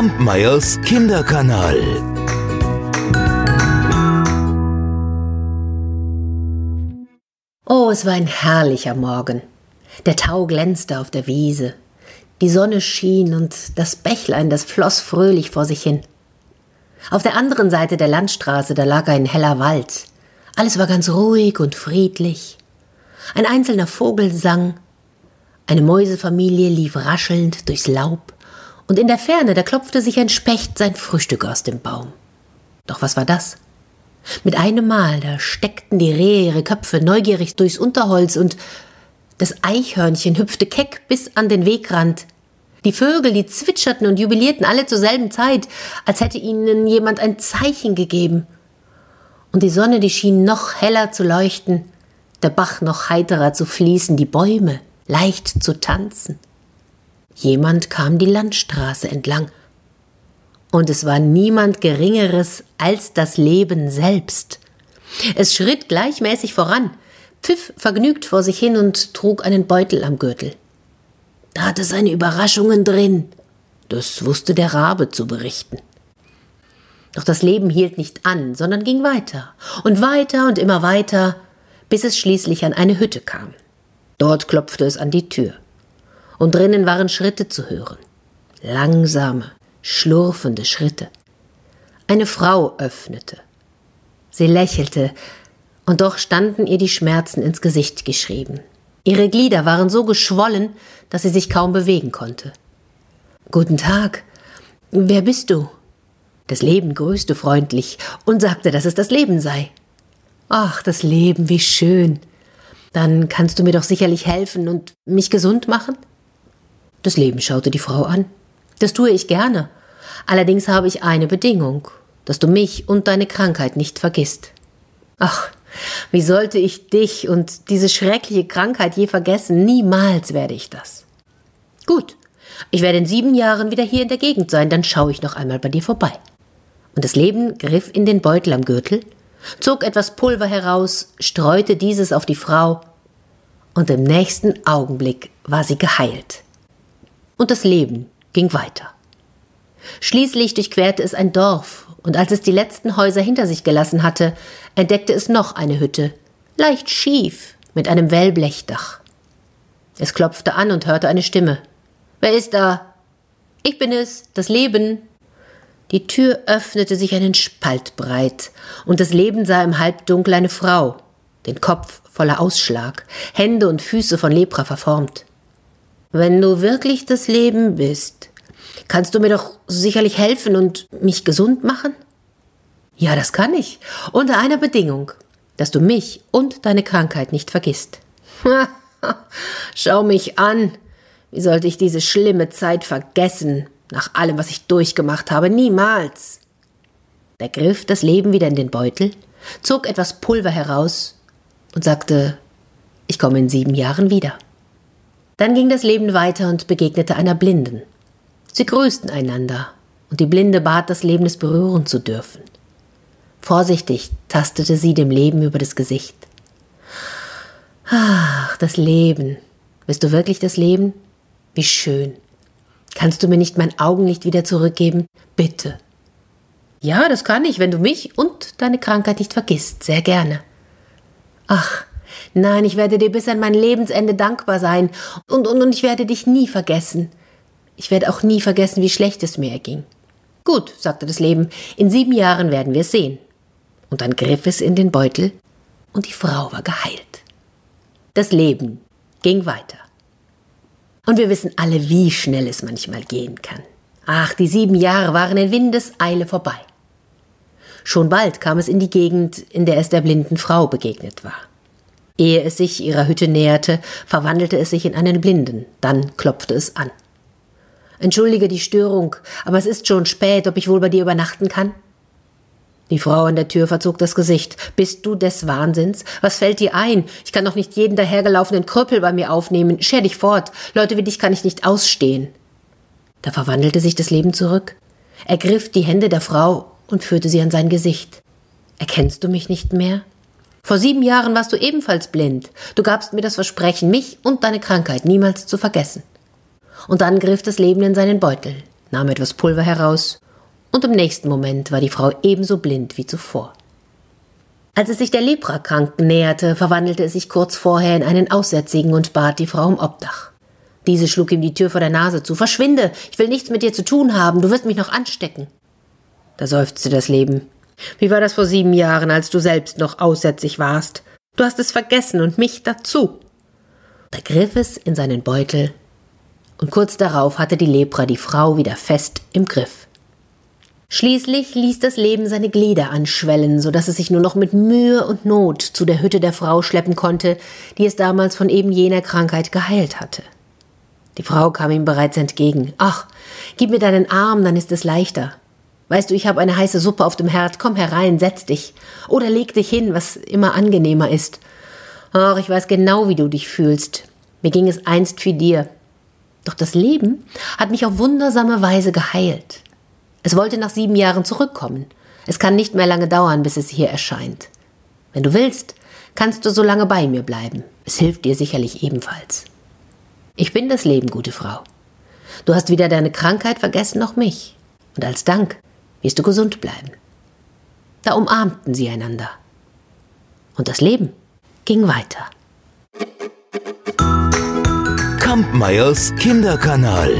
Kampmeyers Kinderkanal. Oh, es war ein herrlicher Morgen. Der Tau glänzte auf der Wiese. Die Sonne schien und das Bächlein, das floss fröhlich vor sich hin. Auf der anderen Seite der Landstraße, da lag ein heller Wald. Alles war ganz ruhig und friedlich. Ein einzelner Vogel sang, eine Mäusefamilie lief raschelnd durchs Laub, und in der Ferne, da klopfte sich ein Specht sein Frühstück aus dem Baum. Doch was war das? Mit einem Mal, da steckten die Rehe ihre Köpfe neugierig durchs Unterholz und das Eichhörnchen hüpfte keck bis an den Wegrand. Die Vögel, die zwitscherten und jubilierten alle zur selben Zeit, als hätte ihnen jemand ein Zeichen gegeben. Und die Sonne, die schien noch heller zu leuchten, der Bach noch heiterer zu fließen, die Bäume leicht zu tanzen. Jemand kam die Landstraße entlang und es war niemand Geringeres als das Leben selbst. Es schritt gleichmäßig voran, pfiff vergnügt vor sich hin und trug einen Beutel am Gürtel. Da hatte seine Überraschungen drin. Das wusste der Rabe zu berichten. Doch das Leben hielt nicht an, sondern ging weiter und weiter und immer weiter, bis es schließlich an eine Hütte kam. Dort klopfte es an die Tür. Und drinnen waren Schritte zu hören. Langsame, schlurfende Schritte. Eine Frau öffnete. Sie lächelte, und doch standen ihr die Schmerzen ins Gesicht geschrieben. Ihre Glieder waren so geschwollen, dass sie sich kaum bewegen konnte. Guten Tag. Wer bist du? Das Leben grüßte freundlich und sagte, dass es das Leben sei. Ach, das Leben, wie schön. Dann kannst du mir doch sicherlich helfen und mich gesund machen? Das Leben schaute die Frau an. Das tue ich gerne. Allerdings habe ich eine Bedingung, dass du mich und deine Krankheit nicht vergisst. Ach, wie sollte ich dich und diese schreckliche Krankheit je vergessen? Niemals werde ich das. Gut, ich werde in sieben Jahren wieder hier in der Gegend sein, dann schaue ich noch einmal bei dir vorbei. Und das Leben griff in den Beutel am Gürtel, zog etwas Pulver heraus, streute dieses auf die Frau, und im nächsten Augenblick war sie geheilt. Und das Leben ging weiter. Schließlich durchquerte es ein Dorf, und als es die letzten Häuser hinter sich gelassen hatte, entdeckte es noch eine Hütte, leicht schief, mit einem Wellblechdach. Es klopfte an und hörte eine Stimme. Wer ist da? Ich bin es, das Leben. Die Tür öffnete sich einen Spalt breit, und das Leben sah im Halbdunkel eine Frau, den Kopf voller Ausschlag, Hände und Füße von Lepra verformt. Wenn du wirklich das Leben bist, Kannst du mir doch sicherlich helfen und mich gesund machen? Ja, das kann ich. Unter einer Bedingung, dass du mich und deine Krankheit nicht vergisst. Schau mich an. Wie sollte ich diese schlimme Zeit vergessen, nach allem, was ich durchgemacht habe? Niemals. Er griff das Leben wieder in den Beutel, zog etwas Pulver heraus und sagte, ich komme in sieben Jahren wieder. Dann ging das Leben weiter und begegnete einer Blinden. Sie grüßten einander, und die Blinde bat, das Leben es berühren zu dürfen. Vorsichtig tastete sie dem Leben über das Gesicht. Ach, das Leben. Bist du wirklich das Leben? Wie schön. Kannst du mir nicht mein Augenlicht wieder zurückgeben? Bitte. Ja, das kann ich, wenn du mich und deine Krankheit nicht vergisst. Sehr gerne. Ach, nein, ich werde dir bis an mein Lebensende dankbar sein und, und, und ich werde dich nie vergessen. Ich werde auch nie vergessen, wie schlecht es mir erging. Gut, sagte das Leben, in sieben Jahren werden wir es sehen. Und dann griff es in den Beutel und die Frau war geheilt. Das Leben ging weiter. Und wir wissen alle, wie schnell es manchmal gehen kann. Ach, die sieben Jahre waren in Windeseile vorbei. Schon bald kam es in die Gegend, in der es der blinden Frau begegnet war. Ehe es sich ihrer Hütte näherte, verwandelte es sich in einen Blinden, dann klopfte es an. Entschuldige die Störung, aber es ist schon spät, ob ich wohl bei dir übernachten kann? Die Frau an der Tür verzog das Gesicht. Bist du des Wahnsinns? Was fällt dir ein? Ich kann doch nicht jeden dahergelaufenen Krüppel bei mir aufnehmen. Scher dich fort. Leute wie dich kann ich nicht ausstehen. Da verwandelte sich das Leben zurück. Er griff die Hände der Frau und führte sie an sein Gesicht. Erkennst du mich nicht mehr? Vor sieben Jahren warst du ebenfalls blind. Du gabst mir das Versprechen, mich und deine Krankheit niemals zu vergessen und dann griff das Leben in seinen Beutel, nahm etwas Pulver heraus, und im nächsten Moment war die Frau ebenso blind wie zuvor. Als es sich der Leprakranken näherte, verwandelte es sich kurz vorher in einen Aussätzigen und bat die Frau um Obdach. Diese schlug ihm die Tür vor der Nase zu. Verschwinde! Ich will nichts mit dir zu tun haben, du wirst mich noch anstecken. Da seufzte das Leben. Wie war das vor sieben Jahren, als du selbst noch aussätzig warst? Du hast es vergessen und mich dazu. Da griff es in seinen Beutel, und kurz darauf hatte die Lepra die Frau wieder fest im Griff. Schließlich ließ das Leben seine Glieder anschwellen, so dass es sich nur noch mit Mühe und Not zu der Hütte der Frau schleppen konnte, die es damals von eben jener Krankheit geheilt hatte. Die Frau kam ihm bereits entgegen. Ach, gib mir deinen Arm, dann ist es leichter. Weißt du, ich habe eine heiße Suppe auf dem Herd, komm herein, setz dich. Oder leg dich hin, was immer angenehmer ist. Ach, ich weiß genau, wie du dich fühlst. Mir ging es einst wie dir. Doch das Leben hat mich auf wundersame Weise geheilt. Es wollte nach sieben Jahren zurückkommen. Es kann nicht mehr lange dauern, bis es hier erscheint. Wenn du willst, kannst du so lange bei mir bleiben. Es hilft dir sicherlich ebenfalls. Ich bin das Leben, gute Frau. Du hast weder deine Krankheit vergessen noch mich. Und als Dank wirst du gesund bleiben. Da umarmten sie einander. Und das Leben ging weiter. Kampmeyers Kinderkanal.